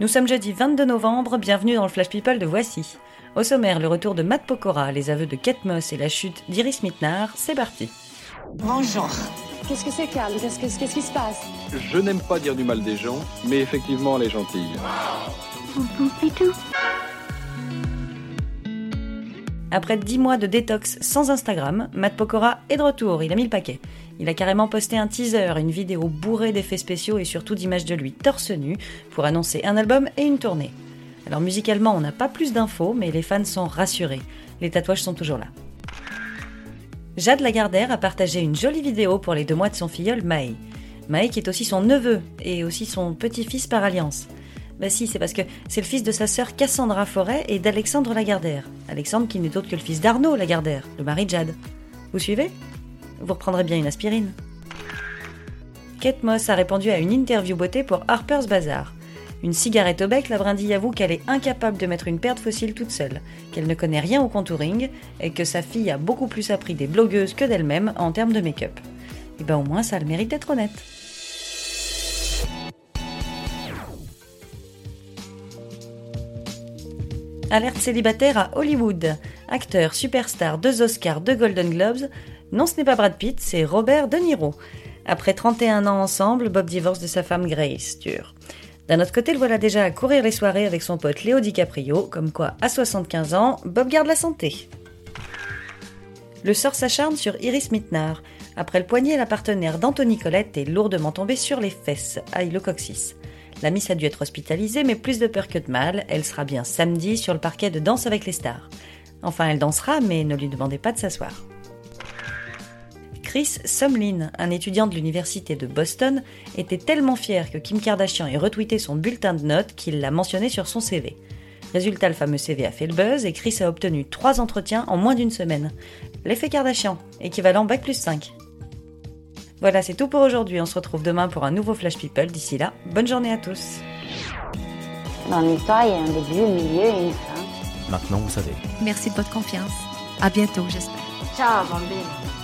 Nous sommes jeudi 22 novembre, bienvenue dans le Flash People de Voici. Au sommaire, le retour de Matt Pokora, les aveux de Kate Moss et la chute d'Iris Mitnar, c'est parti. Bonjour. Qu'est-ce que c'est, Carl Qu'est-ce que- qu'est-ce qui se passe? Je n'aime pas dire du mal des gens, mais effectivement, elle est gentille. Après 10 mois de détox sans Instagram, Matt Pokora est de retour, il a mis le paquet. Il a carrément posté un teaser, une vidéo bourrée d'effets spéciaux et surtout d'images de lui torse nu pour annoncer un album et une tournée. Alors musicalement, on n'a pas plus d'infos, mais les fans sont rassurés. Les tatouages sont toujours là. Jade Lagardère a partagé une jolie vidéo pour les deux mois de son filleul Maë. Maë qui est aussi son neveu et aussi son petit-fils par alliance. Bah si, c'est parce que c'est le fils de sa sœur Cassandra Forêt et d'Alexandre Lagardère. Alexandre qui n'est autre que le fils d'Arnaud Lagardère, le mari de Jade. Vous suivez? Vous reprendrez bien une aspirine. Kate Moss a répondu à une interview beauté pour Harper's Bazaar. Une cigarette au bec, la brindille avoue qu'elle est incapable de mettre une paire de fossiles toute seule, qu'elle ne connaît rien au contouring et que sa fille a beaucoup plus appris des blogueuses que d'elle-même en termes de make-up. Et ben au moins ça a le mérite d'être honnête. Alerte célibataire à Hollywood. Acteur, superstar, deux Oscars, deux Golden Globes. Non, ce n'est pas Brad Pitt, c'est Robert De Niro. Après 31 ans ensemble, Bob divorce de sa femme Grace, dur. D'un autre côté, le voilà déjà à courir les soirées avec son pote Léo DiCaprio, comme quoi, à 75 ans, Bob garde la santé. Le sort s'acharne sur Iris Mitnar. Après le poignet, la partenaire d'Anthony Colette est lourdement tombée sur les fesses, aïe le. La Miss a dû être hospitalisée, mais plus de peur que de mal, elle sera bien samedi sur le parquet de Danse avec les stars. Enfin, elle dansera, mais ne lui demandez pas de s'asseoir. Chris Sumlin, un étudiant de l'université de Boston, était tellement fier que Kim Kardashian ait retweeté son bulletin de notes qu'il l'a mentionné sur son CV. Résultat, le fameux CV a fait le buzz et Chris a obtenu trois entretiens en moins d'une semaine. L'effet Kardashian, équivalent Bac plus 5. Voilà, c'est tout pour aujourd'hui. On se retrouve demain pour un nouveau Flash People. D'ici là, bonne journée à tous. Dans l'histoire, il y a un début, un milieu et une fin. Maintenant, vous savez. Merci de votre confiance. À bientôt, j'espère. Ciao, bambine.